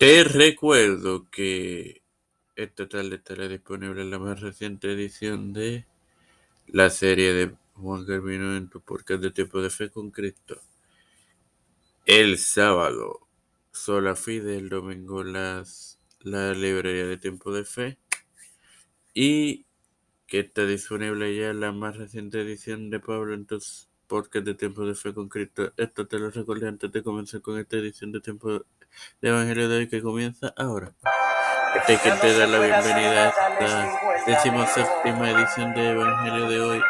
Te recuerdo que esta tarde estará disponible la más reciente edición de la serie de Juan Carvino en tu podcast de Tiempo de Fe con Cristo. El sábado, Sola Fide, el domingo, las, la librería de Tiempo de Fe. Y que está disponible ya la más reciente edición de Pablo en tus podcasts de Tiempo de Fe con Cristo. Esto te lo recuerdo antes de comenzar con esta edición de Tiempo de de Evangelio de hoy que comienza ahora. Este que te da la bienvenida a esta decimoséptima edición de Evangelio de hoy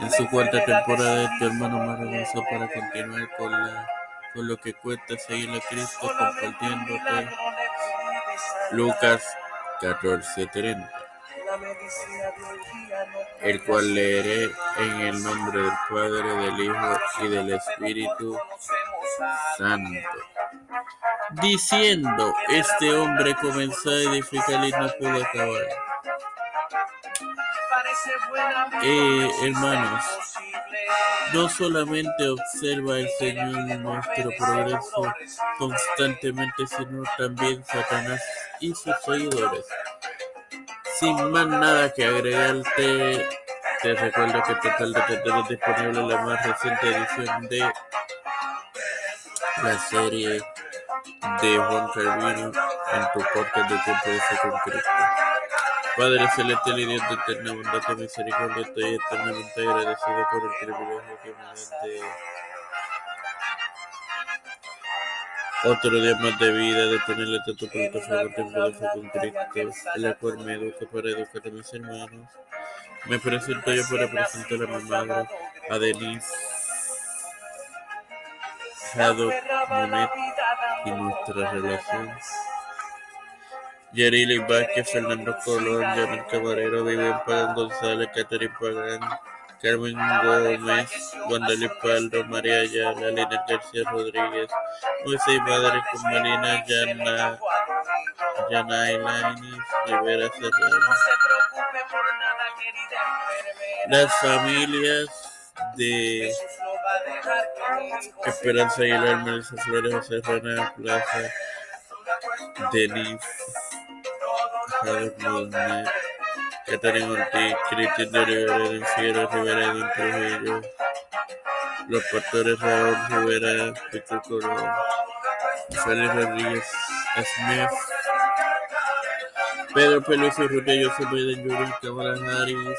en su cuarta temporada de tu hermano maravilloso para continuar con, la, con lo que cuesta seguir a Cristo compartiéndote Lucas 14:30 el cual leeré en el nombre del Padre, del Hijo y del Espíritu Santo diciendo, este hombre comenzó a edificar y no pudo acabar. Eh, hermanos, no solamente observa el Señor nuestro progreso constantemente, sino también Satanás y sus seguidores. Sin más nada que agregarte, te recuerdo que total de tener disponible la más reciente edición de la serie de Juan Calvino en tu podcast de de fe con Cristo. Padre celestial y Dios de eterna bondad y misericordia, estoy eternamente agradecido por el privilegio que me das de otro día más de vida, de tenerle tanto plataforma tiempo de fe con Cristo, la cual me educa para educar a mis hermanos. Me presento yo para presentar a mi madre, a Denise Monet y nuestra relación. Yerili Vázquez, Fernando Colón, Janel Camarero, Vivian Pagán González, Catherine Pagán, Carmen Gómez, Wandali Paldo, María Ayala, Lina García Rodríguez, Moisés Madre con Marina Yana, Yana Rivera Serrano. Las familias de Esperanza Aguilar, Melissa Flores, José Rana Plaza, Denis, Javier Molnet, Catarina Ortiz, Cristian de Rivera, de Figueroa Rivera, de Trujillo, los pastores Raúl Rivera, Víctor Colón, Félix Rodríguez, Smith, Pedro Peluso, Rutillo, José Biden, Yuri, Cámara Harris,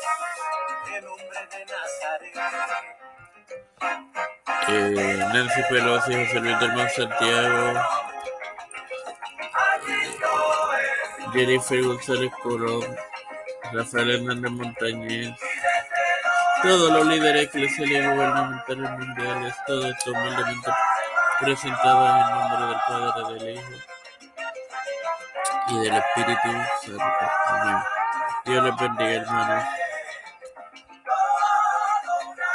Nancy Pelosi, José Luis del Santiago, eh, Jennifer González Colón, Rafael Hernández Montañez, todos los líderes eclesiales y gubernamentales mundiales, todo esto humildemente presentado en el nombre del Padre, del Hijo y del Espíritu Santo. Amén. Dios les bendiga, hermanos.